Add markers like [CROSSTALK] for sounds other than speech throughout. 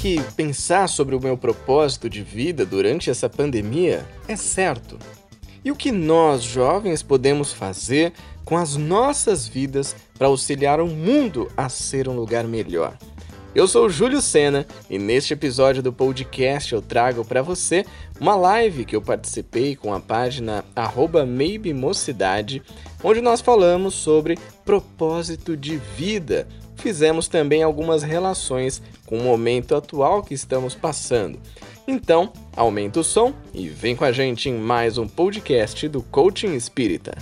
que pensar sobre o meu propósito de vida durante essa pandemia é certo. E o que nós, jovens, podemos fazer com as nossas vidas para auxiliar o mundo a ser um lugar melhor? Eu sou Júlio Sena e neste episódio do podcast eu trago para você uma live que eu participei com a página @maybemocidade, onde nós falamos sobre propósito de vida. Fizemos também algumas relações com o momento atual que estamos passando. Então, aumenta o som e vem com a gente em mais um podcast do Coaching Espírita.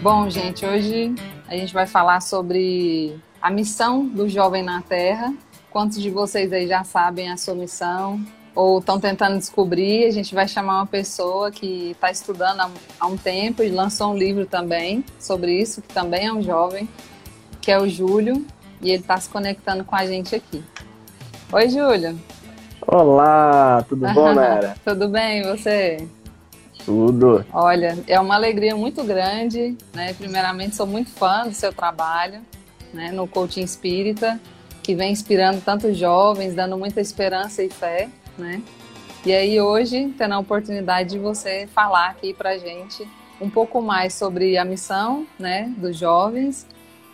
Bom, gente, hoje a gente vai falar sobre a missão do jovem na Terra. Quantos de vocês aí já sabem a sua missão ou estão tentando descobrir? A gente vai chamar uma pessoa que está estudando há um tempo e lançou um livro também sobre isso, que também é um jovem, que é o Júlio, e ele está se conectando com a gente aqui. Oi, Júlio. Olá, tudo bom, [LAUGHS] Nara? tudo bem, e você? Tudo. Olha, é uma alegria muito grande, né? Primeiramente, sou muito fã do seu trabalho, né? No coaching espírita, que vem inspirando tantos jovens, dando muita esperança e fé, né? E aí hoje, tendo a oportunidade de você falar aqui pra gente um pouco mais sobre a missão, né, dos jovens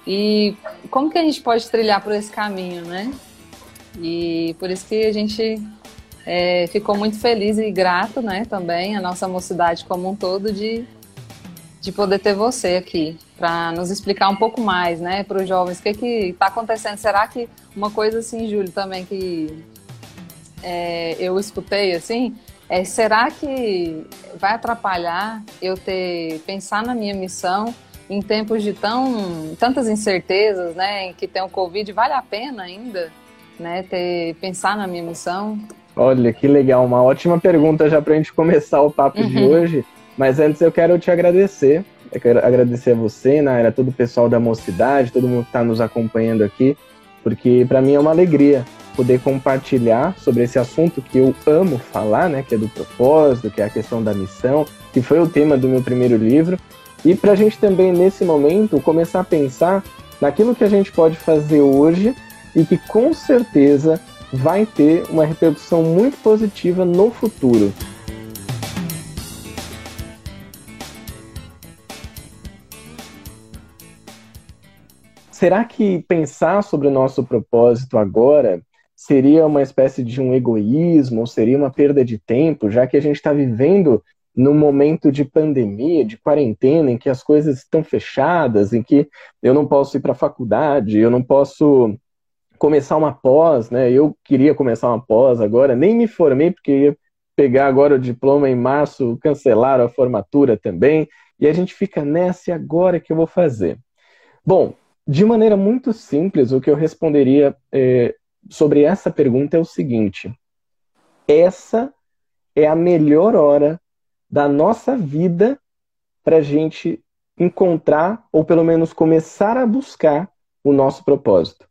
e como que a gente pode trilhar por esse caminho, né? E por isso que a gente é, ficou muito feliz e grato, né, também, a nossa mocidade como um todo, de, de poder ter você aqui, para nos explicar um pouco mais, né, para os jovens, o que está acontecendo. Será que uma coisa assim, Júlio, também que é, eu escutei, assim, é, será que vai atrapalhar eu ter, pensar na minha missão em tempos de tão, tantas incertezas, né, em que tem o Covid, vale a pena ainda, né, ter, pensar na minha missão? Olha, que legal, uma ótima pergunta já para a gente começar o papo uhum. de hoje. Mas antes eu quero te agradecer. Eu quero agradecer a você, Naira, todo o pessoal da mocidade, todo mundo que está nos acompanhando aqui, porque para mim é uma alegria poder compartilhar sobre esse assunto que eu amo falar, né, que é do propósito, que é a questão da missão, que foi o tema do meu primeiro livro, e para a gente também nesse momento começar a pensar naquilo que a gente pode fazer hoje e que com certeza vai ter uma repercussão muito positiva no futuro. Será que pensar sobre o nosso propósito agora seria uma espécie de um egoísmo ou seria uma perda de tempo, já que a gente está vivendo num momento de pandemia, de quarentena, em que as coisas estão fechadas, em que eu não posso ir para a faculdade, eu não posso começar uma pós, né? Eu queria começar uma pós agora, nem me formei porque ia pegar agora o diploma em março, cancelaram a formatura também, e a gente fica nessa e agora que eu vou fazer. Bom, de maneira muito simples, o que eu responderia é, sobre essa pergunta é o seguinte: essa é a melhor hora da nossa vida para a gente encontrar, ou pelo menos começar a buscar, o nosso propósito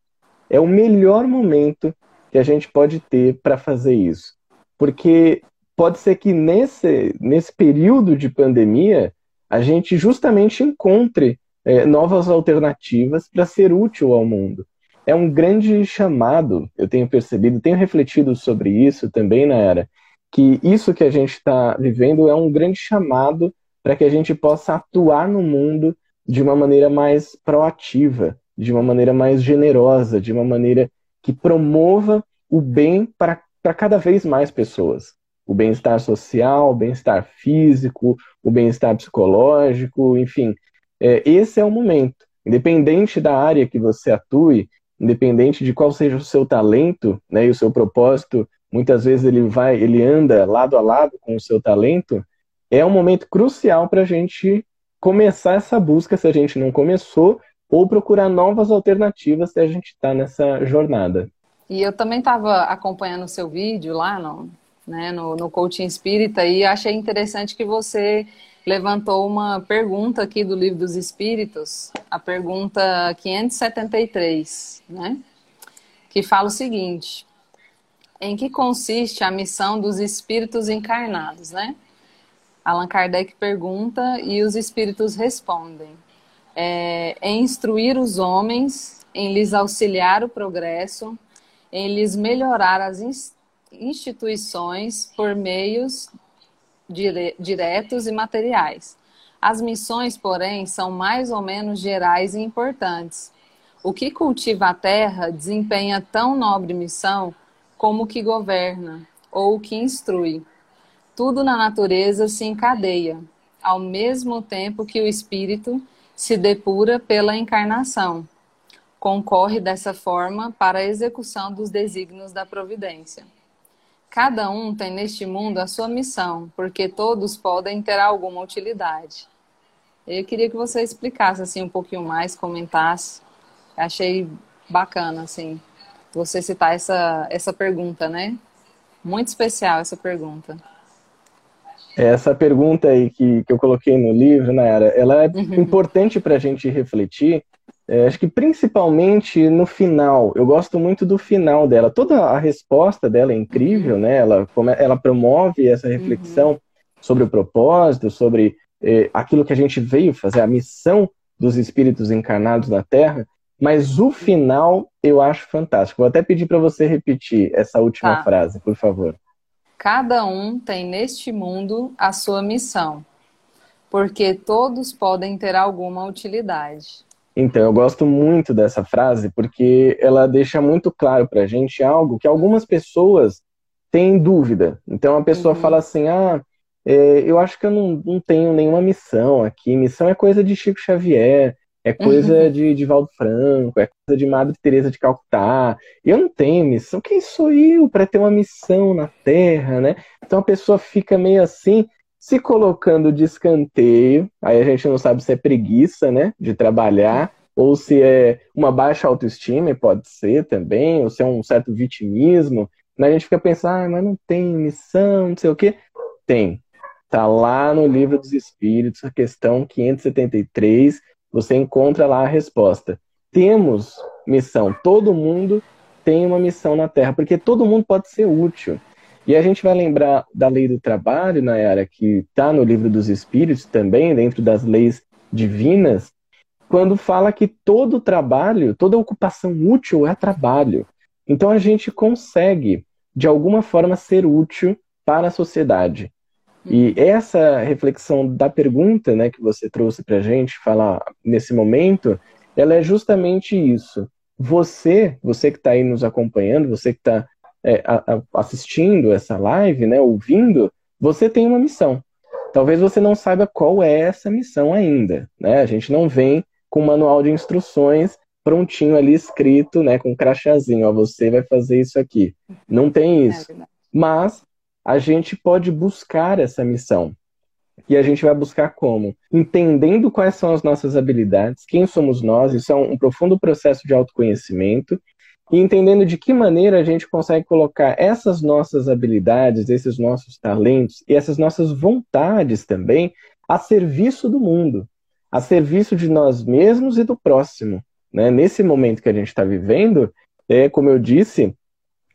é o melhor momento que a gente pode ter para fazer isso. Porque pode ser que nesse, nesse período de pandemia a gente justamente encontre é, novas alternativas para ser útil ao mundo. É um grande chamado, eu tenho percebido, tenho refletido sobre isso também na era, que isso que a gente está vivendo é um grande chamado para que a gente possa atuar no mundo de uma maneira mais proativa, de uma maneira mais generosa, de uma maneira que promova o bem para, para cada vez mais pessoas. O bem-estar social, o bem-estar físico, o bem-estar psicológico, enfim. É, esse é o momento. Independente da área que você atue, independente de qual seja o seu talento né, e o seu propósito, muitas vezes ele vai, ele anda lado a lado com o seu talento, é um momento crucial para a gente começar essa busca, se a gente não começou, ou procurar novas alternativas se a gente está nessa jornada. E eu também estava acompanhando o seu vídeo lá no, né, no, no Coaching Espírita e achei interessante que você levantou uma pergunta aqui do Livro dos Espíritos, a pergunta 573, né? Que fala o seguinte: Em que consiste a missão dos espíritos encarnados, né? Allan Kardec pergunta e os espíritos respondem. É, em instruir os homens, em lhes auxiliar o progresso, em lhes melhorar as instituições por meios dire diretos e materiais. As missões, porém, são mais ou menos gerais e importantes. O que cultiva a terra desempenha tão nobre missão como o que governa ou o que instrui. Tudo na natureza se encadeia, ao mesmo tempo que o espírito se depura pela encarnação. Concorre dessa forma para a execução dos desígnios da providência. Cada um tem neste mundo a sua missão, porque todos podem ter alguma utilidade. Eu queria que você explicasse assim um pouquinho mais, comentasse. Achei bacana assim você citar essa essa pergunta, né? Muito especial essa pergunta. Essa pergunta aí que, que eu coloquei no livro, Nayara, ela é uhum. importante para a gente refletir, é, acho que principalmente no final. Eu gosto muito do final dela. Toda a resposta dela é incrível, uhum. né? Ela, ela promove essa uhum. reflexão uhum. sobre o propósito, sobre é, aquilo que a gente veio fazer, a missão dos espíritos encarnados na Terra. Mas o final eu acho fantástico. Vou até pedir para você repetir essa última tá. frase, por favor. Cada um tem neste mundo a sua missão, porque todos podem ter alguma utilidade. Então, eu gosto muito dessa frase porque ela deixa muito claro para a gente algo que algumas pessoas têm dúvida. Então, a pessoa uhum. fala assim: ah, é, eu acho que eu não, não tenho nenhuma missão aqui. Missão é coisa de Chico Xavier, é coisa uhum. de, de Valdo Franco, é coisa de Madre Teresa de Calcutá. Eu não tenho missão. Quem sou eu para ter uma missão na Terra, né? Então a pessoa fica meio assim, se colocando de escanteio, aí a gente não sabe se é preguiça, né, de trabalhar, ou se é uma baixa autoestima, pode ser também, ou se é um certo vitimismo. Né? A gente fica pensando, ah, mas não tem missão, não sei o quê. Tem. Tá lá no livro dos Espíritos, a questão 573, você encontra lá a resposta. Temos missão. Todo mundo tem uma missão na Terra, porque todo mundo pode ser útil. E a gente vai lembrar da lei do trabalho, Nayara, que está no livro dos Espíritos também, dentro das leis divinas, quando fala que todo trabalho, toda ocupação útil é trabalho. Então a gente consegue, de alguma forma, ser útil para a sociedade. E essa reflexão da pergunta né, que você trouxe para a gente falar nesse momento, ela é justamente isso. Você, você que está aí nos acompanhando, você que está é, assistindo essa live, né, ouvindo, você tem uma missão. Talvez você não saiba qual é essa missão ainda. Né? A gente não vem com um manual de instruções prontinho ali escrito, né, com um crachazinho, ó, você vai fazer isso aqui. Não tem isso. É Mas a gente pode buscar essa missão. E a gente vai buscar como? Entendendo quais são as nossas habilidades, quem somos nós, isso é um, profundo processo de autoconhecimento, e entendendo de que maneira a gente consegue colocar essas nossas habilidades, esses nossos talentos e essas nossas vontades também a serviço do mundo, a serviço de nós mesmos e do próximo. Né? Nesse momento que a gente está vivendo, é, como eu disse,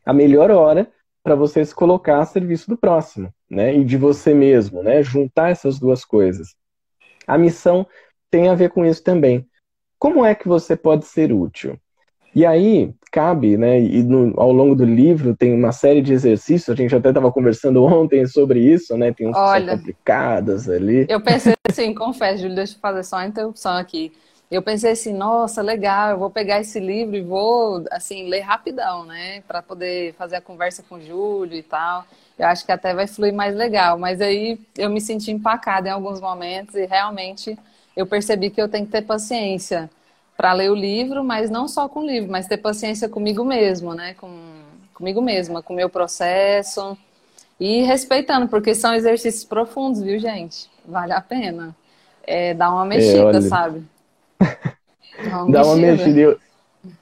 a melhor hora para você se colocar a serviço do próximo, né? E de você mesmo, né? Juntar essas duas coisas. A missão tem a ver com isso também. Como é que você pode ser útil? E aí, cabe, né? E no, ao longo do livro tem uma série de exercícios, a gente até estava conversando [LAUGHS] ontem sobre isso, né? Tem uns Olha, complicados ali. Eu pensei assim, [LAUGHS] confesso, Júlio, deixa eu fazer só uma interrupção aqui eu pensei assim, nossa, legal, eu vou pegar esse livro e vou, assim, ler rapidão, né? Para poder fazer a conversa com o Júlio e tal. Eu acho que até vai fluir mais legal. Mas aí eu me senti empacada em alguns momentos e realmente eu percebi que eu tenho que ter paciência para ler o livro, mas não só com o livro, mas ter paciência comigo mesmo, né? Com, comigo mesma, com o meu processo. E respeitando, porque são exercícios profundos, viu, gente? Vale a pena. É, dar [LAUGHS] uma mexida, é, sabe? Não, Dá uma mexida. Eu,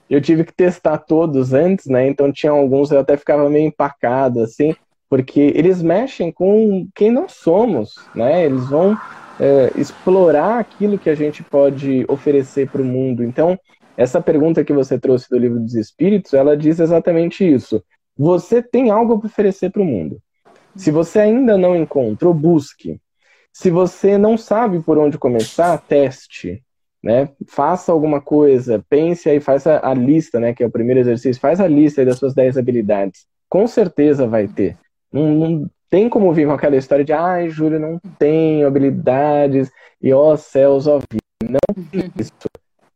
eu tive que testar todos antes, né? Então tinha alguns eu até ficava meio empacado, assim, porque eles mexem com quem nós somos, né? Eles vão é, explorar aquilo que a gente pode oferecer para o mundo. Então, essa pergunta que você trouxe do livro dos Espíritos, ela diz exatamente isso. Você tem algo para oferecer para o mundo. Se você ainda não encontrou, busque. Se você não sabe por onde começar, teste, né? Faça alguma coisa, pense aí, faça a lista, né? Que é o primeiro exercício, faz a lista das suas 10 habilidades. Com certeza vai ter. Não, não tem como vir com aquela história de ai, Júlio, não tenho habilidades, e ó céus, ó vida. Não tem isso.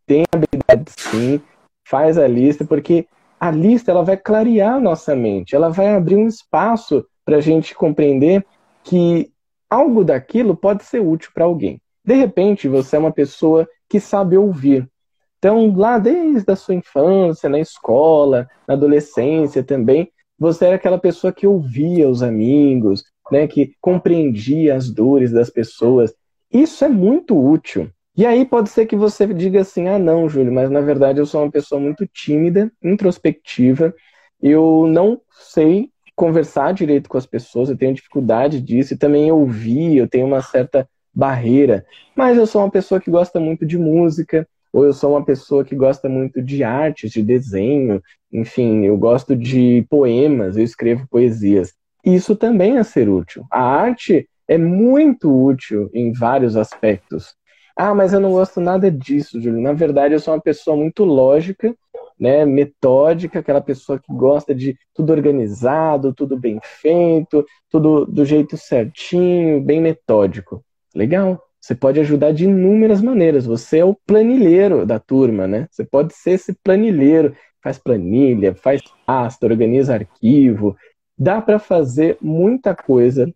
Tem habilidades sim, faz a lista, porque a lista ela vai clarear a nossa mente, ela vai abrir um espaço para a gente compreender que algo daquilo pode ser útil para alguém. De repente, você é uma pessoa que sabe ouvir. Então, lá desde a sua infância, na escola, na adolescência também, você era aquela pessoa que ouvia os amigos, né, que compreendia as dores das pessoas. Isso é muito útil. E aí pode ser que você diga assim: ah, não, Júlio, mas na verdade eu sou uma pessoa muito tímida, introspectiva, eu não sei conversar direito com as pessoas, eu tenho dificuldade disso, e também ouvir, eu tenho uma certa barreira, mas eu sou uma pessoa que gosta muito de música, ou eu sou uma pessoa que gosta muito de arte, de desenho, enfim, eu gosto de poemas, eu escrevo poesias. Isso também é ser útil. A arte é muito útil em vários aspectos. Ah, mas eu não gosto nada disso, Júlio. Na verdade, eu sou uma pessoa muito lógica, né, metódica, aquela pessoa que gosta de tudo organizado, tudo bem feito, tudo do jeito certinho, bem metódico. Legal. Você pode ajudar de inúmeras maneiras. Você é o planilheiro da turma, né? Você pode ser esse planilheiro, faz planilha, faz pasta, organiza arquivo. Dá para fazer muita coisa,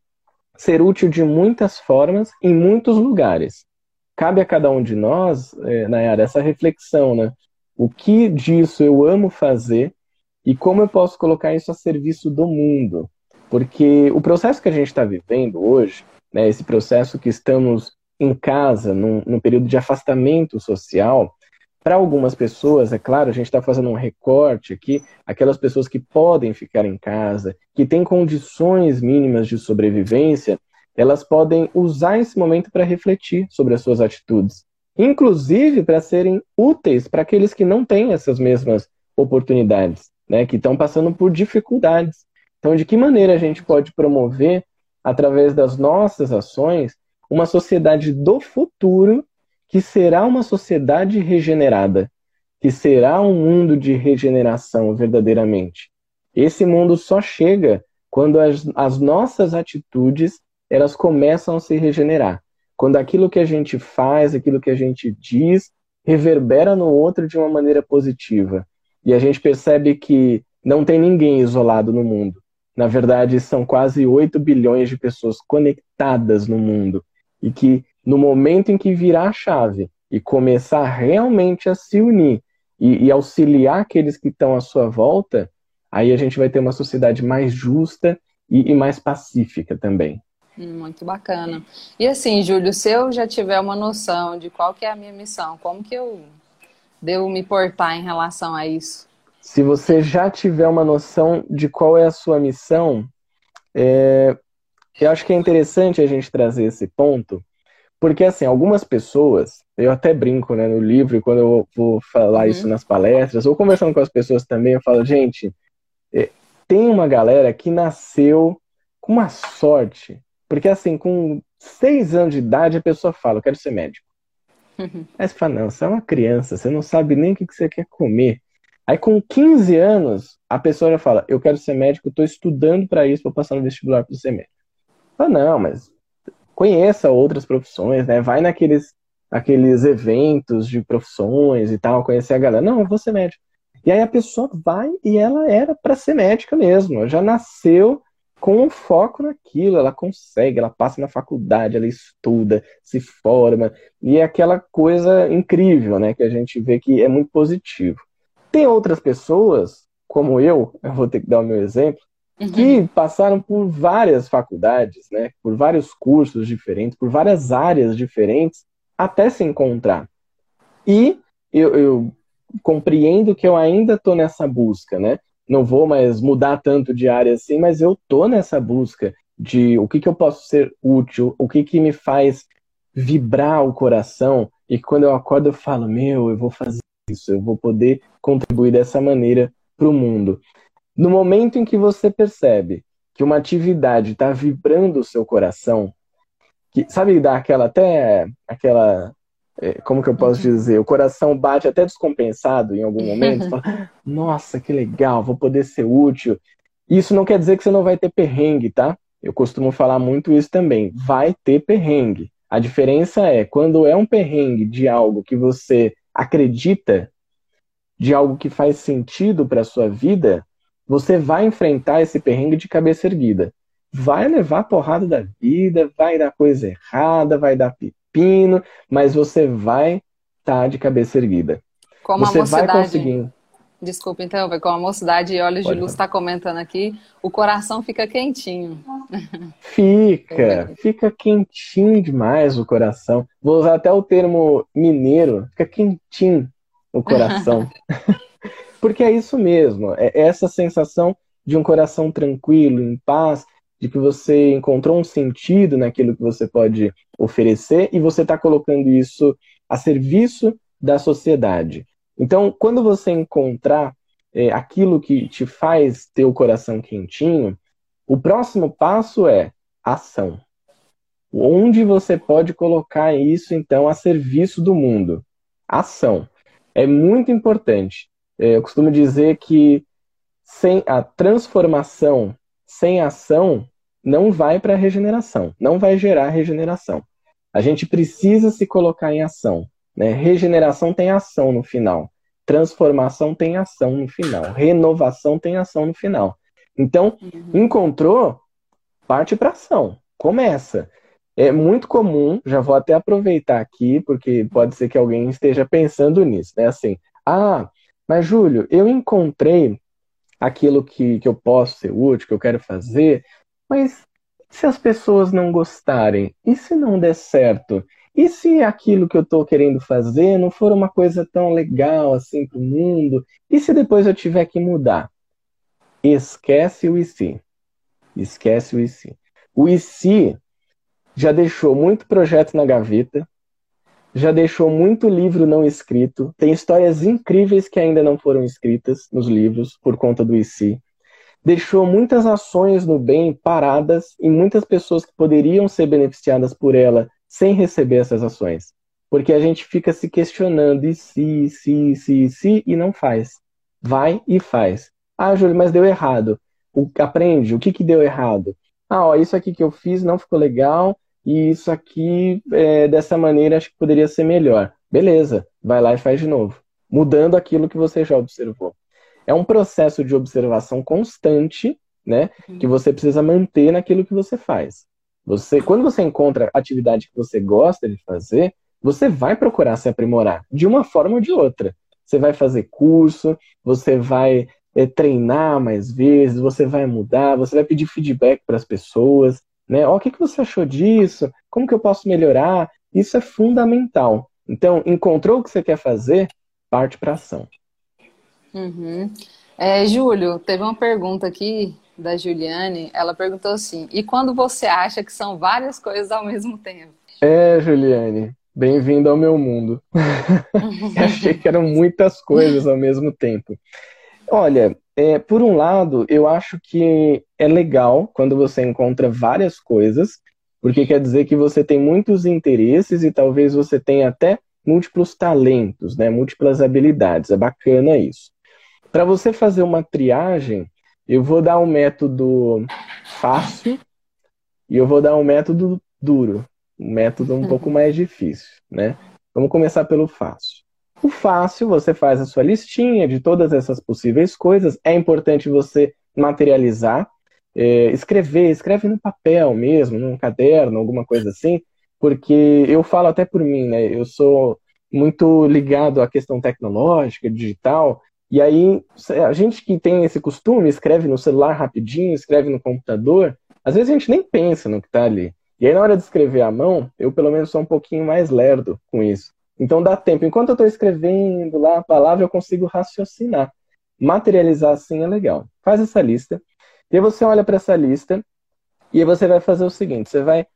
ser útil de muitas formas, em muitos lugares cabe a cada um de nós, é, Nayara, essa reflexão, né? O que disso eu amo fazer e como eu posso colocar isso a serviço do mundo? Porque o processo que a gente está vivendo hoje, né, esse processo que estamos em casa, num, num período de afastamento social, para algumas pessoas, é claro, a gente está fazendo um recorte aqui, aquelas pessoas que podem ficar em casa, que têm condições mínimas de sobrevivência, elas podem usar esse momento para refletir sobre as suas atitudes, inclusive para serem úteis para aqueles que não têm essas mesmas oportunidades, né, que estão passando por dificuldades. Então, de que maneira a gente pode promover, através das nossas ações, uma sociedade do futuro que será uma sociedade regenerada, que será um mundo de regeneração verdadeiramente. Esse mundo só chega quando as, as nossas atitudes elas começam a se regenerar. Quando aquilo que a gente faz, aquilo que a gente diz, reverbera no outro de uma maneira positiva. E a gente percebe que não tem ninguém isolado no mundo. Na verdade, são quase 8 bilhões de pessoas conectadas no mundo. E que no momento em que virar a chave e começar realmente a se unir e, e auxiliar aqueles que estão à sua volta, aí a gente vai ter uma sociedade mais justa e, e mais pacífica também. Muito bacana. E assim, Júlio, se eu já tiver uma noção de qual que é a minha missão, como que eu devo me portar em relação a isso? Se você já tiver uma noção de qual é a sua missão, é... eu acho que é interessante a gente trazer esse ponto, porque assim, algumas pessoas, eu até brinco né, no livro, quando eu vou falar uhum. isso nas palestras, ou conversando com as pessoas também, eu falo, gente, é, tem uma galera que nasceu com uma sorte porque assim, com seis anos de idade, a pessoa fala, eu quero ser médico. Uhum. Aí você fala, não, você é uma criança, você não sabe nem o que você quer comer. Aí com 15 anos, a pessoa já fala, eu quero ser médico, estou estudando para isso, vou passar no vestibular para ser médico. Fala, não, mas conheça outras profissões, né? Vai naqueles aqueles eventos de profissões e tal, conhecer a galera. Não, eu vou ser médico. E aí a pessoa vai e ela era para ser médica mesmo. Já nasceu com um foco naquilo, ela consegue, ela passa na faculdade, ela estuda, se forma, e é aquela coisa incrível, né, que a gente vê que é muito positivo. Tem outras pessoas, como eu, eu vou ter que dar o meu exemplo, uhum. que passaram por várias faculdades, né, por vários cursos diferentes, por várias áreas diferentes, até se encontrar. E eu, eu compreendo que eu ainda estou nessa busca, né? não vou mais mudar tanto de área assim, mas eu tô nessa busca de o que, que eu posso ser útil, o que, que me faz vibrar o coração, e quando eu acordo eu falo, meu, eu vou fazer isso, eu vou poder contribuir dessa maneira para o mundo. No momento em que você percebe que uma atividade está vibrando o seu coração, que sabe dar aquela até aquela é, como que eu posso uhum. dizer? O coração bate até descompensado em algum momento. fala, Nossa, que legal, vou poder ser útil. Isso não quer dizer que você não vai ter perrengue, tá? Eu costumo falar muito isso também. Vai ter perrengue. A diferença é quando é um perrengue de algo que você acredita, de algo que faz sentido para sua vida, você vai enfrentar esse perrengue de cabeça erguida. Vai levar porrada da vida, vai dar coisa errada, vai dar pepino, mas você vai estar tá de cabeça erguida. Como você a mocidade. vai conseguir. Desculpa, então, como a mocidade e olhos Pode de luz está comentando aqui, o coração fica quentinho. [LAUGHS] Fica, fica quentinho demais o coração. Vou usar até o termo mineiro, fica quentinho o coração. [LAUGHS] Porque é isso mesmo, é essa sensação de um coração tranquilo, em paz, de que você encontrou um sentido naquilo que você pode oferecer e você está colocando isso a serviço da sociedade. Então, quando você encontrar é, aquilo que te faz ter o coração quentinho, o próximo passo é ação. Onde você pode colocar isso, então, a serviço do mundo? Ação. É muito importante. É, eu costumo dizer que sem a transformação, sem ação, não vai para a regeneração, não vai gerar regeneração. A gente precisa se colocar em ação. Né? Regeneração tem ação no final, transformação tem ação no final, renovação tem ação no final. Então, uhum. encontrou, parte para ação, começa. É muito comum, já vou até aproveitar aqui, porque pode ser que alguém esteja pensando nisso, né? Assim, ah, mas Júlio, eu encontrei aquilo que, que eu posso ser útil, que eu quero fazer, mas se as pessoas não gostarem? E se não der certo? E se aquilo que eu estou querendo fazer não for uma coisa tão legal assim para o mundo? E se depois eu tiver que mudar? Esquece o e se. Esquece o e se. O e se já deixou muito projeto na gaveta, já deixou muito livro não escrito, tem histórias incríveis que ainda não foram escritas nos livros por conta do IC deixou muitas ações no bem paradas e muitas pessoas que poderiam ser beneficiadas por ela sem receber essas ações. Porque a gente fica se questionando e se, se, se, se e não faz. Vai e faz. Ah, Júlio, mas deu errado. O, aprende, o que, que deu errado? Ah, ó, isso aqui que eu fiz não ficou legal e isso aqui, é, dessa maneira, acho que poderia ser melhor. Beleza, vai lá e faz de novo. Mudando aquilo que você já observou é um processo de observação constante, né? Uhum. Que você precisa manter naquilo que você faz. Você, quando você encontra atividade que você gosta de fazer, você vai procurar se aprimorar de uma forma ou de outra. Você vai fazer curso, você vai é, treinar mais vezes, você vai mudar, você vai pedir feedback para as pessoas, né? Ó, oh, o que, que você achou disso? Como que eu posso melhorar? Isso é fundamental. Então, encontrou o que você quer fazer, parte para ação. Uhum. É, Júlio, teve uma pergunta aqui da Juliane. Ela perguntou assim: e quando você acha que são várias coisas ao mesmo tempo? É, Juliane, bem-vindo ao meu mundo. [LAUGHS] Achei que eram muitas coisas ao mesmo tempo. Olha, é, por um lado, eu acho que é legal quando você encontra várias coisas, porque quer dizer que você tem muitos interesses e talvez você tenha até múltiplos talentos, né, múltiplas habilidades. É bacana isso. Para você fazer uma triagem, eu vou dar um método fácil e eu vou dar um método duro, um método um pouco mais difícil, né? Vamos começar pelo fácil. O fácil, você faz a sua listinha de todas essas possíveis coisas. É importante você materializar, é, escrever, escreve no papel mesmo, num caderno, alguma coisa assim, porque eu falo até por mim, né? Eu sou muito ligado à questão tecnológica, digital, e aí, a gente que tem esse costume, escreve no celular rapidinho, escreve no computador, às vezes a gente nem pensa no que está ali. E aí, na hora de escrever à mão, eu pelo menos sou um pouquinho mais lerdo com isso. Então dá tempo. Enquanto eu estou escrevendo lá a palavra, eu consigo raciocinar. Materializar assim é legal. Faz essa lista. E aí você olha para essa lista e aí você vai fazer o seguinte: você vai,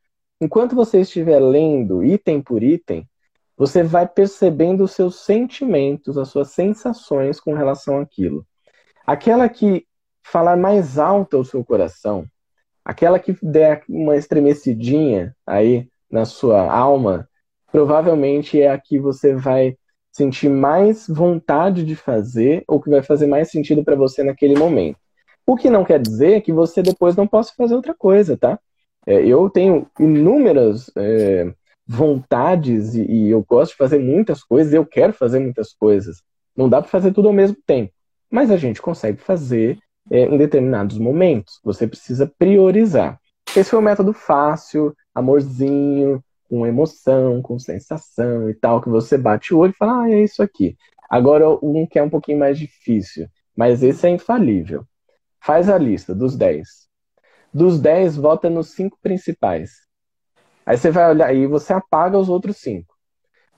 enquanto você estiver lendo item por item, você vai percebendo os seus sentimentos, as suas sensações com relação àquilo. Aquela que falar mais alto ao seu coração, aquela que der uma estremecidinha aí na sua alma, provavelmente é a que você vai sentir mais vontade de fazer ou que vai fazer mais sentido para você naquele momento. O que não quer dizer que você depois não possa fazer outra coisa, tá? É, eu tenho inúmeras é, vontades e, e, eu gosto de fazer muitas coisas, eu quero fazer muitas coisas. Não dá para fazer tudo ao mesmo tempo, mas a gente consegue fazer é, em determinados momentos. Você precisa priorizar. Esse foi o método fácil, amorzinho, com emoção, com sensação e tal, que você bate o olho e fala, ah, é isso aqui. Agora, um que é um pouquinho mais difícil, mas esse é infalível. Faz a lista dos 10. Dos 10, vota nos cinco principais. Aí você vai olhar e você apaga os outros cinco.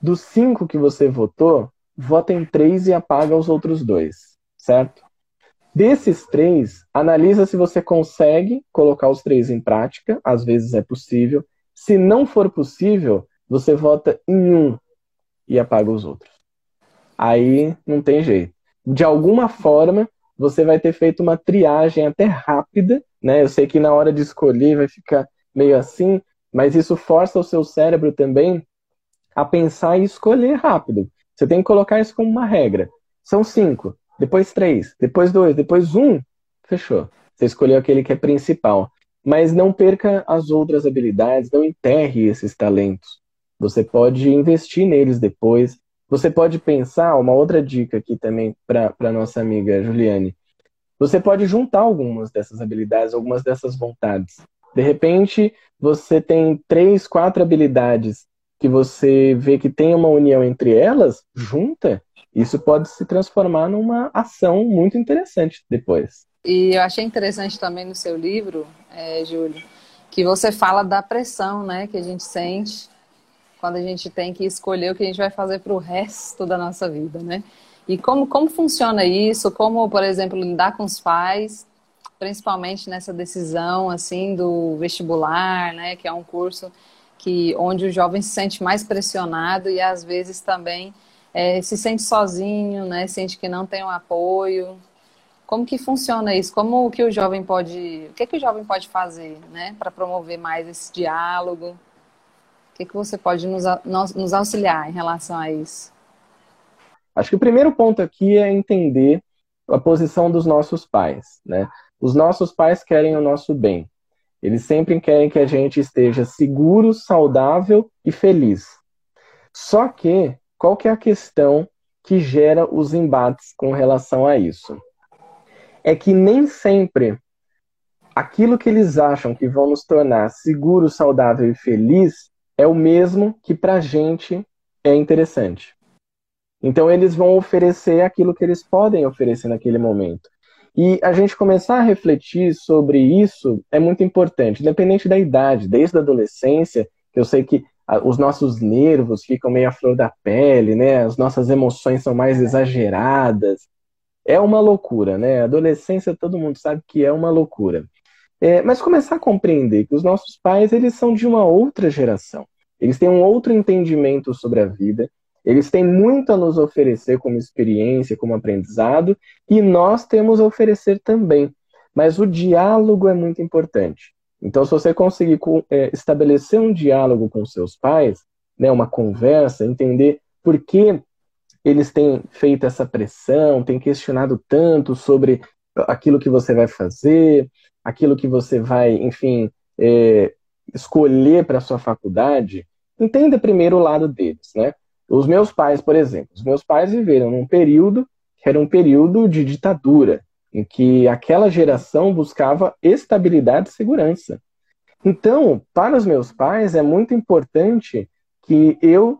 Dos cinco que você votou, vota em três e apaga os outros dois, certo? Desses três, analisa se você consegue colocar os três em prática, às vezes é possível. Se não for possível, você vota em um e apaga os outros. Aí não tem jeito. De alguma forma, você vai ter feito uma triagem até rápida, né? Eu sei que na hora de escolher vai ficar meio assim, mas isso força o seu cérebro também a pensar e escolher rápido. Você tem que colocar isso como uma regra. São cinco depois três, depois dois, depois um, fechou. Você escolheu aquele que é principal. Mas não perca as outras habilidades, não enterre esses talentos. Você pode investir neles depois. Você pode pensar, uma outra dica aqui também para nossa amiga Juliane. Você pode juntar algumas dessas habilidades, algumas dessas vontades. De repente, você tem três, quatro habilidades que você vê que tem uma união entre elas, junta isso pode se transformar numa ação muito interessante depois. E eu achei interessante também no seu livro, é, Júlio, que você fala da pressão, né, que a gente sente quando a gente tem que escolher o que a gente vai fazer para o resto da nossa vida, né? E como, como funciona isso? Como, por exemplo, lidar com os pais, principalmente nessa decisão assim do vestibular, né, que é um curso que onde o jovem se sente mais pressionado e às vezes também é, se sente sozinho, né? Sente que não tem um apoio. Como que funciona isso? Como que o jovem pode, o que que o jovem pode fazer, né, para promover mais esse diálogo? O que que você pode nos, nos auxiliar em relação a isso? Acho que o primeiro ponto aqui é entender a posição dos nossos pais, né? Os nossos pais querem o nosso bem. Eles sempre querem que a gente esteja seguro, saudável e feliz. Só que qual que é a questão que gera os embates com relação a isso? É que nem sempre aquilo que eles acham que vão nos tornar seguro, saudável e feliz é o mesmo que para gente é interessante. Então eles vão oferecer aquilo que eles podem oferecer naquele momento. E a gente começar a refletir sobre isso é muito importante, independente da idade, desde a adolescência, eu sei que os nossos nervos ficam meio à flor da pele, né? As nossas emoções são mais exageradas. É uma loucura, né? Adolescência todo mundo sabe que é uma loucura. É, mas começar a compreender que os nossos pais eles são de uma outra geração. Eles têm um outro entendimento sobre a vida. Eles têm muito a nos oferecer como experiência, como aprendizado, e nós temos a oferecer também. Mas o diálogo é muito importante. Então, se você conseguir é, estabelecer um diálogo com seus pais, né, uma conversa, entender por que eles têm feito essa pressão, têm questionado tanto sobre aquilo que você vai fazer, aquilo que você vai, enfim, é, escolher para sua faculdade, entenda primeiro o lado deles, né? Os meus pais, por exemplo, os meus pais viveram num período que era um período de ditadura, em que aquela geração buscava estabilidade e segurança. Então, para os meus pais, é muito importante que eu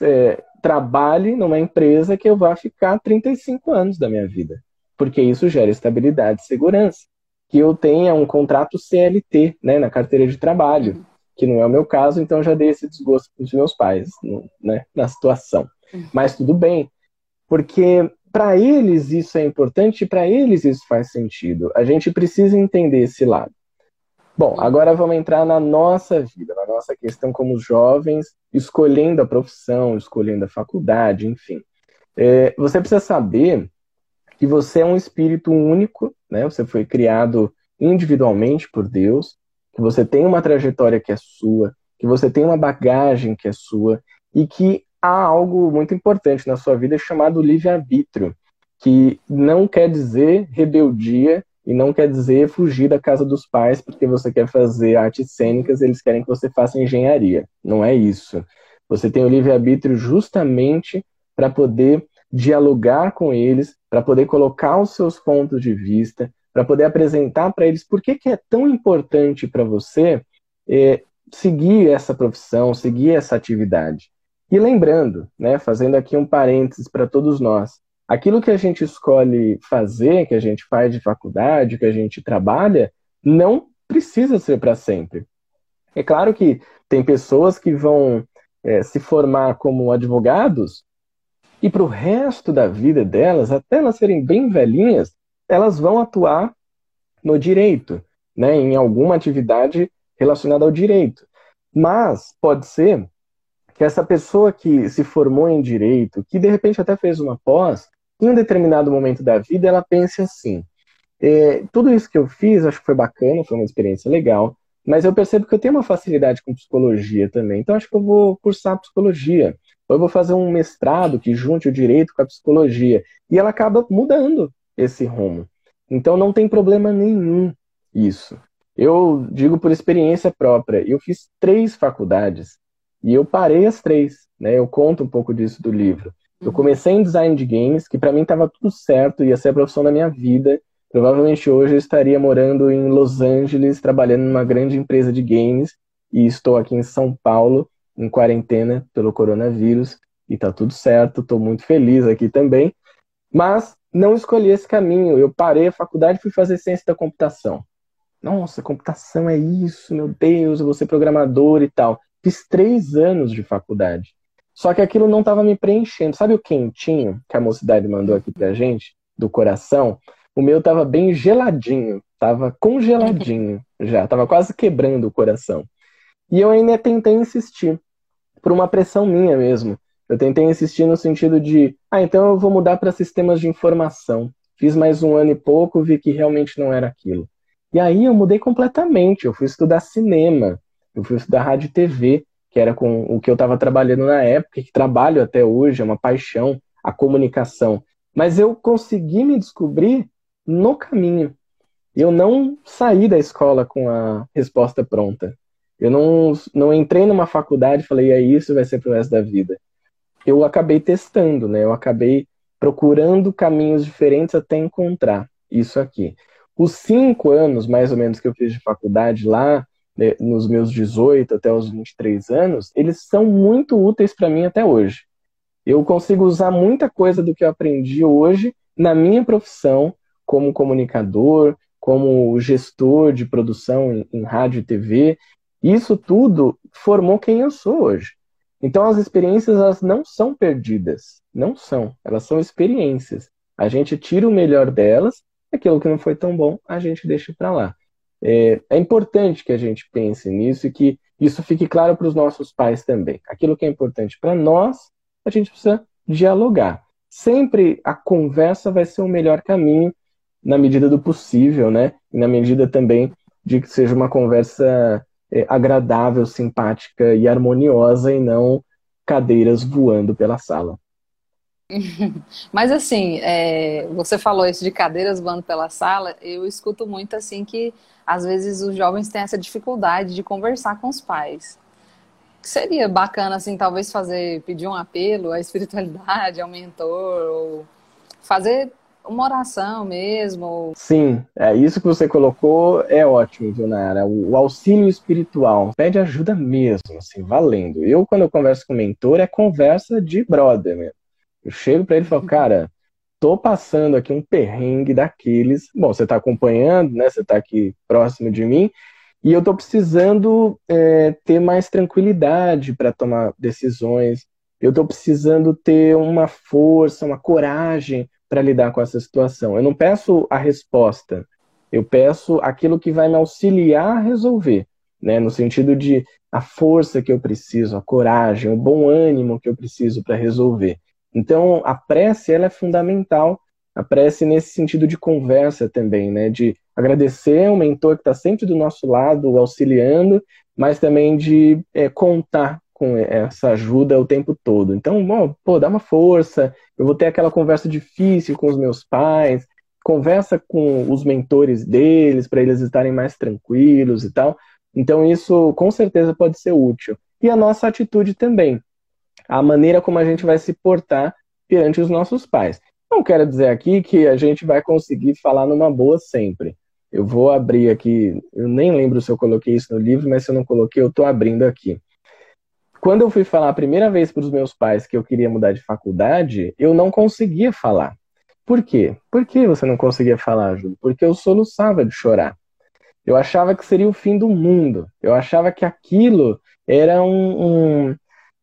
é, trabalhe numa empresa que eu vá ficar 35 anos da minha vida, porque isso gera estabilidade e segurança. Que eu tenha um contrato CLT né, na carteira de trabalho, que não é o meu caso, então já dei esse desgosto para os meus pais né, na situação. Mas tudo bem, porque para eles isso é importante para eles isso faz sentido. A gente precisa entender esse lado. Bom, agora vamos entrar na nossa vida, na nossa questão como jovens, escolhendo a profissão, escolhendo a faculdade, enfim. É, você precisa saber que você é um espírito único, né? Você foi criado individualmente por Deus, que você tem uma trajetória que é sua, que você tem uma bagagem que é sua e que há algo muito importante na sua vida chamado livre-arbítrio, que não quer dizer rebeldia e não quer dizer fugir da casa dos pais porque você quer fazer artes cênicas, eles querem que você faça engenharia. Não é isso. Você tem o livre-arbítrio justamente para poder dialogar com eles, para poder colocar os seus pontos de vista, para poder apresentar para eles por que, que é tão importante para você é, seguir essa profissão, seguir essa atividade. E lembrando, né, fazendo aqui um parênteses para todos nós, aquilo que a gente escolhe fazer, que a gente faz de faculdade, que a gente trabalha, não precisa ser para sempre. É claro que tem pessoas que vão é, se formar como advogados e para o resto da vida delas, até elas serem bem velhinhas, elas vão atuar no direito, né, em alguma atividade relacionada ao direito. Mas pode ser que essa pessoa que se formou em direito, que de repente até fez uma pós, em um determinado momento da vida, ela pense assim: é, tudo isso que eu fiz, acho que foi bacana, foi uma experiência legal, mas eu percebo que eu tenho uma facilidade com psicologia também, então acho que eu vou cursar psicologia. Ou eu vou fazer um mestrado que junte o direito com a psicologia. E ela acaba mudando esse rumo. Então não tem problema nenhum isso. Eu digo por experiência própria, eu fiz três faculdades e eu parei as três, né? Eu conto um pouco disso do livro. Eu comecei em design de games, que para mim estava tudo certo, ia ser a profissão da minha vida. Provavelmente hoje eu estaria morando em Los Angeles, trabalhando numa grande empresa de games, e estou aqui em São Paulo, em quarentena pelo coronavírus, e tá tudo certo, estou muito feliz aqui também. Mas não escolhi esse caminho. Eu parei a faculdade e fui fazer ciência da computação. Nossa, computação é isso, meu Deus, eu vou ser programador e tal. Fiz três anos de faculdade. Só que aquilo não estava me preenchendo. Sabe o quentinho que a mocidade mandou aqui pra gente, do coração? O meu estava bem geladinho, estava congeladinho [LAUGHS] já, estava quase quebrando o coração. E eu ainda tentei insistir, por uma pressão minha mesmo. Eu tentei insistir no sentido de, ah, então eu vou mudar para sistemas de informação. Fiz mais um ano e pouco, vi que realmente não era aquilo. E aí eu mudei completamente. Eu fui estudar cinema, eu fui estudar rádio e TV, que era com o que eu estava trabalhando na época, que trabalho até hoje, é uma paixão, a comunicação. Mas eu consegui me descobrir no caminho. Eu não saí da escola com a resposta pronta. Eu não, não entrei numa faculdade e falei, é isso, vai ser pro resto da vida. Eu acabei testando, né? Eu acabei procurando caminhos diferentes até encontrar isso aqui. Os cinco anos, mais ou menos, que eu fiz de faculdade lá, né, nos meus 18 até os 23 anos, eles são muito úteis para mim até hoje. Eu consigo usar muita coisa do que eu aprendi hoje na minha profissão como comunicador, como gestor de produção em, em rádio e TV. Isso tudo formou quem eu sou hoje. Então as experiências elas não são perdidas, não são, elas são experiências. A gente tira o melhor delas aquilo que não foi tão bom, a gente deixa para lá. É, é, importante que a gente pense nisso e que isso fique claro para os nossos pais também. Aquilo que é importante para nós, a gente precisa dialogar. Sempre a conversa vai ser o melhor caminho, na medida do possível, né? E na medida também de que seja uma conversa é, agradável, simpática e harmoniosa e não cadeiras voando pela sala. [LAUGHS] Mas assim, é, você falou isso de cadeiras voando pela sala, eu escuto muito assim que às vezes os jovens têm essa dificuldade de conversar com os pais. Seria bacana assim, talvez fazer, pedir um apelo à espiritualidade, ao mentor, ou fazer uma oração mesmo. Sim, é isso que você colocou é ótimo, viu, Nara? O, o auxílio espiritual. Pede ajuda mesmo, assim, valendo. Eu, quando eu converso com o mentor, é conversa de brother mesmo. Eu chego para ele e falo, cara, tô passando aqui um perrengue daqueles. Bom, você está acompanhando, né? Você está aqui próximo de mim. E eu tô precisando é, ter mais tranquilidade para tomar decisões. Eu tô precisando ter uma força, uma coragem para lidar com essa situação. Eu não peço a resposta, eu peço aquilo que vai me auxiliar a resolver, né? No sentido de a força que eu preciso, a coragem, o bom ânimo que eu preciso para resolver. Então, a prece ela é fundamental. A prece nesse sentido de conversa também, né? De agradecer o mentor que está sempre do nosso lado, auxiliando, mas também de é, contar com essa ajuda o tempo todo. Então, bom, pô, dá uma força, eu vou ter aquela conversa difícil com os meus pais, conversa com os mentores deles para eles estarem mais tranquilos e tal. Então, isso com certeza pode ser útil. E a nossa atitude também, a maneira como a gente vai se portar perante os nossos pais. Não quero dizer aqui que a gente vai conseguir falar numa boa sempre. Eu vou abrir aqui, eu nem lembro se eu coloquei isso no livro, mas se eu não coloquei, eu estou abrindo aqui. Quando eu fui falar a primeira vez para os meus pais que eu queria mudar de faculdade, eu não conseguia falar. Por quê? Por que você não conseguia falar, Júlio? Porque eu soluçava de chorar. Eu achava que seria o fim do mundo. Eu achava que aquilo era um, um,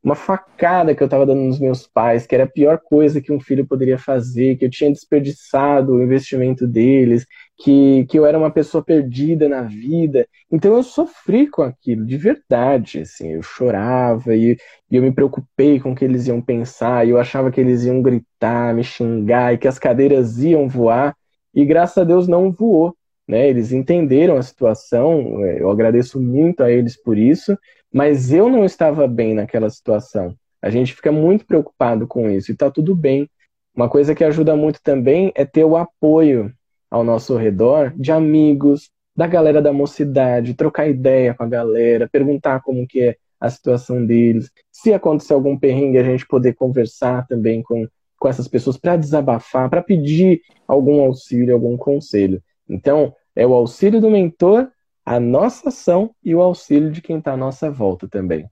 uma facada que eu estava dando nos meus pais, que era a pior coisa que um filho poderia fazer, que eu tinha desperdiçado o investimento deles, que, que eu era uma pessoa perdida na vida. Então eu sofri com aquilo, de verdade. Assim, eu chorava e, e eu me preocupei com o que eles iam pensar, e eu achava que eles iam gritar, me xingar, e que as cadeiras iam voar, e graças a Deus não voou. Né, eles entenderam a situação, eu agradeço muito a eles por isso, mas eu não estava bem naquela situação. A gente fica muito preocupado com isso e está tudo bem. Uma coisa que ajuda muito também é ter o apoio ao nosso redor de amigos, da galera da mocidade, trocar ideia com a galera, perguntar como que é a situação deles. Se acontecer algum perrengue, a gente poder conversar também com, com essas pessoas para desabafar, para pedir algum auxílio, algum conselho. Então, é o auxílio do mentor a nossa ação e o auxílio de quem está à nossa volta também.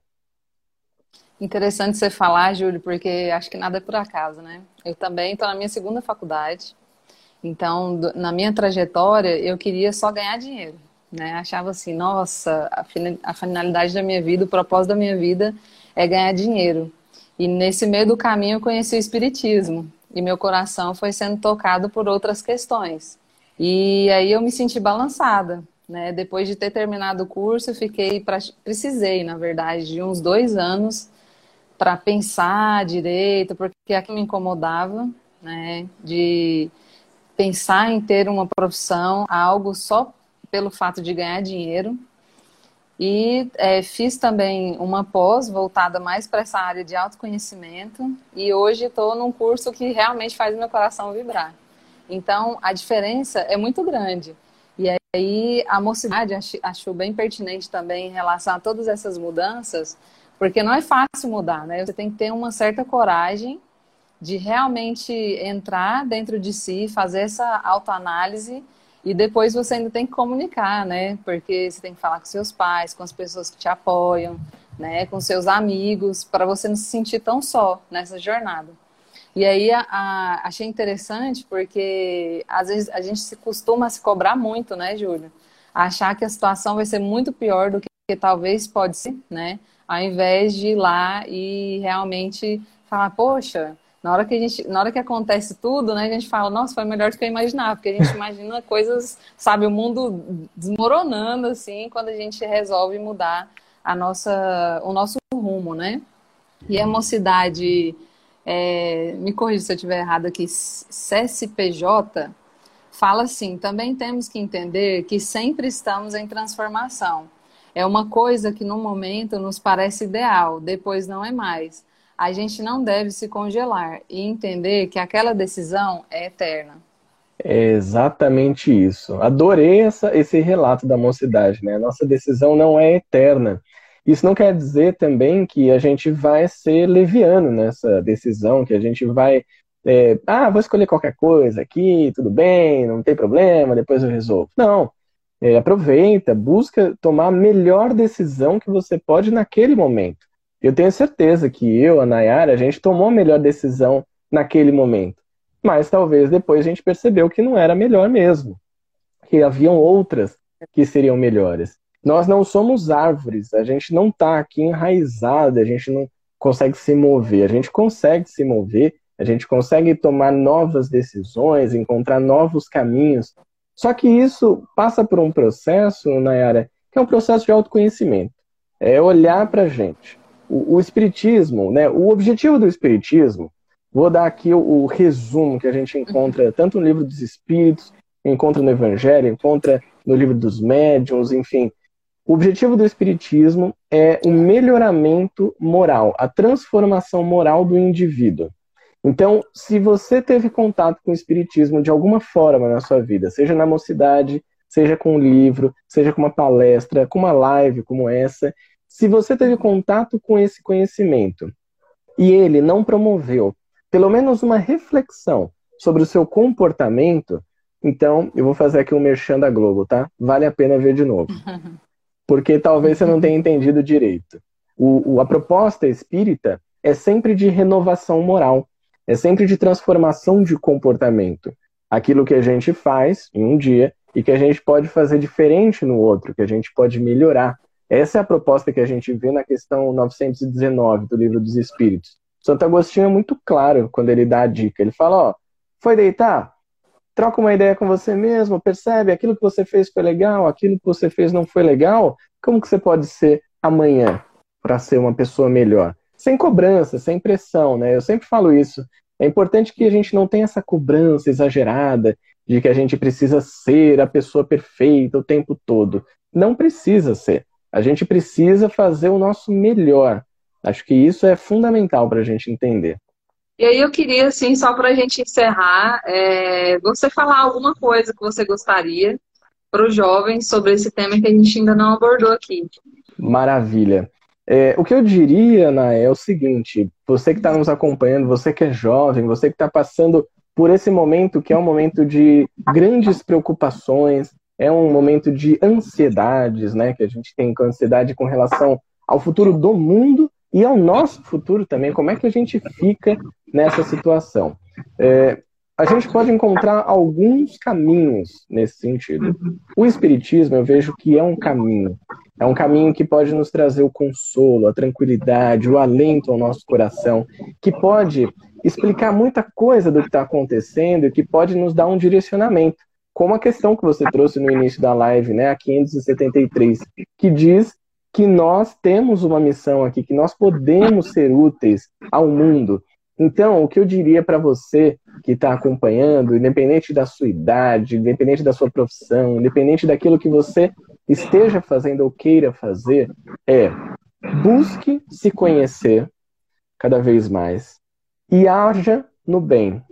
Interessante você falar, Júlio, porque acho que nada é por acaso, né? Eu também estou na minha segunda faculdade, então na minha trajetória eu queria só ganhar dinheiro, né? Achava assim, nossa, a finalidade da minha vida, o propósito da minha vida é ganhar dinheiro. E nesse meio do caminho eu conheci o Espiritismo e meu coração foi sendo tocado por outras questões. E aí eu me senti balançada, né? Depois de ter terminado o curso, fiquei, pra, precisei, na verdade, de uns dois anos para pensar direito, porque aquilo me incomodava, né? De pensar em ter uma profissão, algo só pelo fato de ganhar dinheiro. E é, fiz também uma pós voltada mais para essa área de autoconhecimento. E hoje estou num curso que realmente faz meu coração vibrar. Então, a diferença é muito grande. E aí a mocidade achou bem pertinente também em relação a todas essas mudanças, porque não é fácil mudar, né? Você tem que ter uma certa coragem de realmente entrar dentro de si, fazer essa autoanálise e depois você ainda tem que comunicar, né? Porque você tem que falar com seus pais, com as pessoas que te apoiam, né? Com seus amigos, para você não se sentir tão só nessa jornada. E aí a, a, achei interessante porque às vezes a gente se costuma se cobrar muito, né, Júlia? Achar que a situação vai ser muito pior do que, que talvez pode ser, né? Ao invés de ir lá e realmente falar, poxa, na hora que a gente, na hora que acontece tudo, né, a gente fala, nossa, foi melhor do que eu imaginava, porque a gente imagina [LAUGHS] coisas, sabe, o mundo desmoronando assim, quando a gente resolve mudar a nossa, o nosso rumo, né? E a mocidade é, me corrija se eu estiver errado aqui, CSPJ, fala assim: também temos que entender que sempre estamos em transformação. É uma coisa que no momento nos parece ideal, depois não é mais. A gente não deve se congelar e entender que aquela decisão é eterna. É exatamente isso. Adorei essa, esse relato da mocidade, né? Nossa decisão não é eterna. Isso não quer dizer também que a gente vai ser leviano nessa decisão, que a gente vai. É, ah, vou escolher qualquer coisa aqui, tudo bem, não tem problema, depois eu resolvo. Não. É, aproveita, busca tomar a melhor decisão que você pode naquele momento. Eu tenho certeza que eu, a Nayara, a gente tomou a melhor decisão naquele momento. Mas talvez depois a gente percebeu que não era melhor mesmo. Que haviam outras que seriam melhores. Nós não somos árvores, a gente não está aqui enraizado, a gente não consegue se mover. A gente consegue se mover, a gente consegue tomar novas decisões, encontrar novos caminhos. Só que isso passa por um processo, Nayara, que é um processo de autoconhecimento. É olhar para a gente. O, o, Espiritismo, né, o objetivo do Espiritismo, vou dar aqui o, o resumo que a gente encontra tanto no livro dos Espíritos, encontra no Evangelho, encontra no livro dos Médiuns, enfim, O objetivo do Espiritismo é o melhoramento moral, a transformação moral do indivíduo. Então, se você teve contato com o Espiritismo de alguma forma na sua vida, seja na mocidade, seja com um livro, seja com uma palestra, com uma live como essa, se você teve contato com esse conhecimento e ele não promoveu pelo menos uma reflexão sobre o seu comportamento, então eu vou fazer aqui um merchan da Globo, tá? Vale a pena ver de novo. [LAUGHS] Porque talvez você não tenha entendido direito. O, o, a proposta espírita é sempre de renovação moral, é sempre de transformação de comportamento. Aquilo que a gente faz em um dia e que a gente pode fazer diferente no outro, que a gente pode melhorar. Essa é a proposta que a gente vê na questão 919 do Livro dos Espíritos. Santo Agostinho é muito claro quando ele dá a dica. Ele fala: ó, foi deitar? Troca uma ideia com você mesmo, percebe aquilo que você fez foi legal, aquilo que você fez não foi legal. Como que você pode ser amanhã para ser uma pessoa melhor? sem cobrança, sem pressão, né? Eu sempre falo isso. É importante que a gente não tenha essa cobrança exagerada de que a gente precisa ser a pessoa perfeita o tempo todo. Não precisa ser. A gente precisa fazer o nosso melhor. Acho que isso é fundamental para a gente entender. E aí eu queria, assim, só para a gente encerrar, é, você falar alguma coisa que você gostaria para os jovens sobre esse tema que a gente ainda não abordou aqui. Maravilha. É, o que eu diria, Ana, é o seguinte: você que está nos acompanhando, você que é jovem, você que está passando por esse momento que é um momento de grandes preocupações, é um momento de ansiedades, né? Que a gente tem com ansiedade com relação ao futuro do mundo e ao nosso futuro também. Como é que a gente fica nessa situação? É, a gente pode encontrar alguns caminhos nesse sentido. O Espiritismo, eu vejo que é um caminho. É um caminho que pode nos trazer o consolo, a tranquilidade, o alento ao nosso coração, que pode explicar muita coisa do que está acontecendo e que pode nos dar um direcionamento. Como a questão que você trouxe no início da live, né, a 573, que diz que nós temos uma missão aqui, que nós podemos ser úteis ao mundo. Então, o que eu diria para você que está acompanhando, independente da sua idade, independente da sua profissão, independente daquilo que você esteja fazendo ou queira fazer, é busque se conhecer cada vez mais e haja no bem.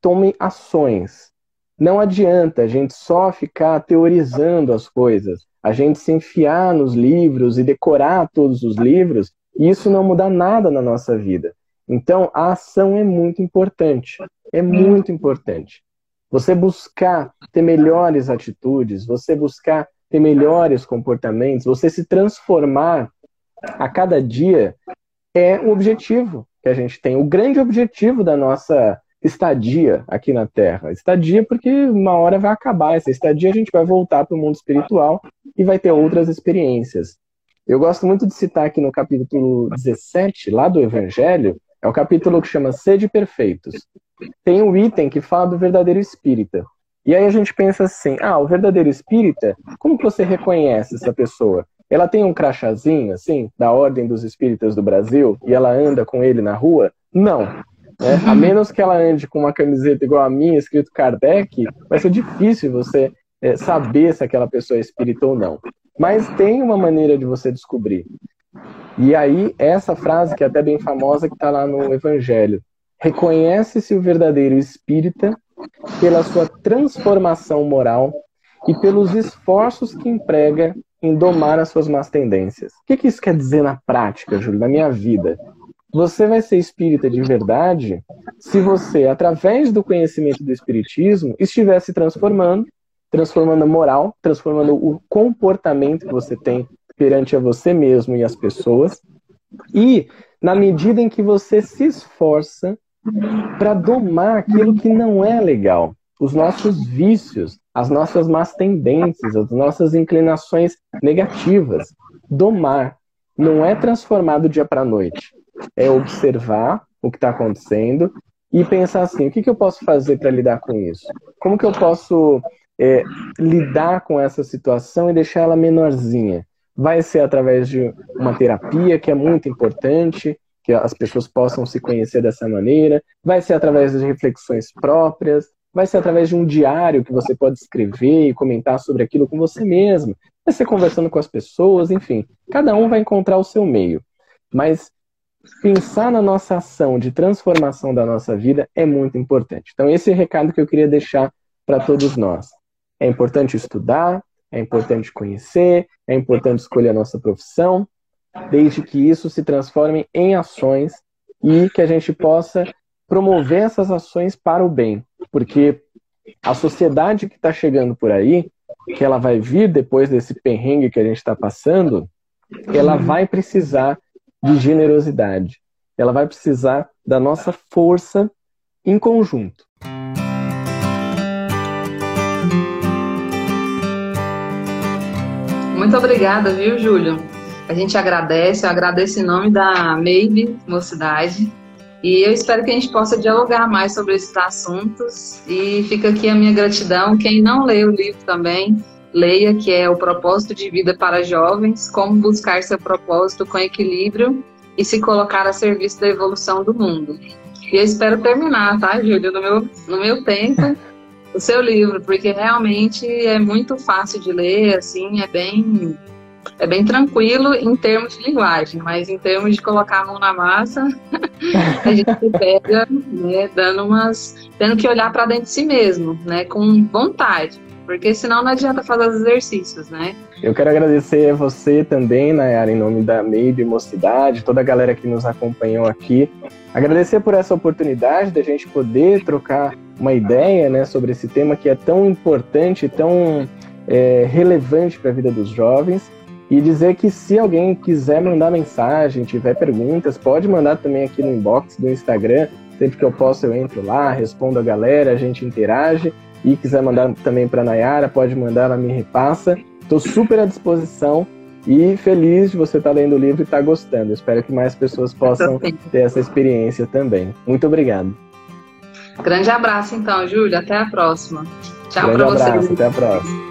Tome ações. Não adianta a gente só ficar teorizando as coisas, a gente se enfiar nos livros e decorar todos os livros, e isso não muda nada na nossa vida. Então, a ação é muito importante. É muito importante. Você buscar ter melhores atitudes, você buscar ter melhores comportamentos, você se transformar a cada dia é o objetivo que a gente tem, o grande objetivo da nossa estadia aqui na Terra. Estadia porque uma hora vai acabar essa estadia, a gente vai voltar para o mundo espiritual e vai ter outras experiências. Eu gosto muito de citar aqui no capítulo 17, lá do Evangelho, é o capítulo que chama Sede Perfeitos. Tem um item que fala do verdadeiro espírita. E aí a gente pensa assim: ah, o verdadeiro espírita, como que você reconhece essa pessoa? Ela tem um crachazinho, assim, da Ordem dos Espíritas do Brasil, e ela anda com ele na rua? Não. Né? A menos que ela ande com uma camiseta igual a minha, escrito Kardec, vai ser difícil você é, saber se aquela pessoa é espírita ou não. Mas tem uma maneira de você descobrir. E aí, essa frase, que é até bem famosa, que está lá no Evangelho: reconhece-se o verdadeiro espírita pela sua transformação moral e pelos esforços que emprega em domar as suas más tendências. O que, que isso quer dizer na prática, Júlio, na minha vida? Você vai ser espírita de verdade se você, através do conhecimento do espiritismo, estiver se transformando, transformando a moral, transformando o comportamento que você tem perante a você mesmo e as pessoas, e na medida em que você se esforça para domar aquilo que não é legal, os nossos vícios, as nossas más tendências, as nossas inclinações negativas. Domar não é transformar do dia para a noite, é observar o que está acontecendo e pensar assim: o que, que eu posso fazer para lidar com isso? Como que eu posso é, lidar com essa situação e deixar ela menorzinha? Vai ser através de uma terapia, que é muito importante, que as pessoas possam se conhecer dessa maneira, vai ser através de reflexões próprias, vai ser através de um diário que você pode escrever e comentar sobre aquilo com você mesmo. vai ser conversando com as pessoas, enfim. Cada um vai encontrar o seu meio. Mas pensar na nossa ação de transformação da nossa vida é muito importante. Então, esse é o recado que eu queria deixar para todos nós. É importante estudar, é importante conhecer, é importante escolher a nossa profissão, desde que isso se transforme em ações e que a gente possa promover essas ações para o bem, porque a sociedade que está chegando por aí, que ela vai vir depois desse perrengue que a gente está passando, ela vai precisar de generosidade, ela vai precisar da nossa força em conjunto. Muito obrigada, viu, Júlio? A gente agradece, eu agradeço em nome da Maybe Mocidade. E eu espero que a gente possa dialogar mais sobre esses assuntos. E fica aqui a minha gratidão. Quem não lê o livro também, leia, que é O Propósito de Vida para Jovens: Como Buscar Seu Propósito com Equilíbrio e se colocar a serviço da evolução do mundo. E eu espero terminar, tá, Júlio, no meu, no meu tempo o seu livro, porque realmente é muito fácil de ler, assim, é bem é bem tranquilo em termos de linguagem, mas em termos de colocar a mão na massa, [LAUGHS] a gente pega, né, dando umas, tendo que olhar para dentro de si mesmo, né, com vontade, porque senão não adianta fazer os exercícios, né? Eu quero agradecer a você também, Nayara, em nome da Maybe Mocidade, toda a galera que nos acompanhou aqui. Agradecer por essa oportunidade de a gente poder trocar uma ideia né, sobre esse tema que é tão importante, tão é, relevante para a vida dos jovens. E dizer que se alguém quiser mandar mensagem, tiver perguntas, pode mandar também aqui no inbox do Instagram. Sempre que eu posso, eu entro lá, respondo a galera, a gente interage. E quiser mandar também para Nayara, pode mandar, ela me repassa. Estou super à disposição e feliz de você estar tá lendo o livro e estar tá gostando. Espero que mais pessoas possam ter essa experiência também. Muito obrigado. Grande abraço, então, Júlia. Até a próxima. Tchau para vocês. Até a próxima.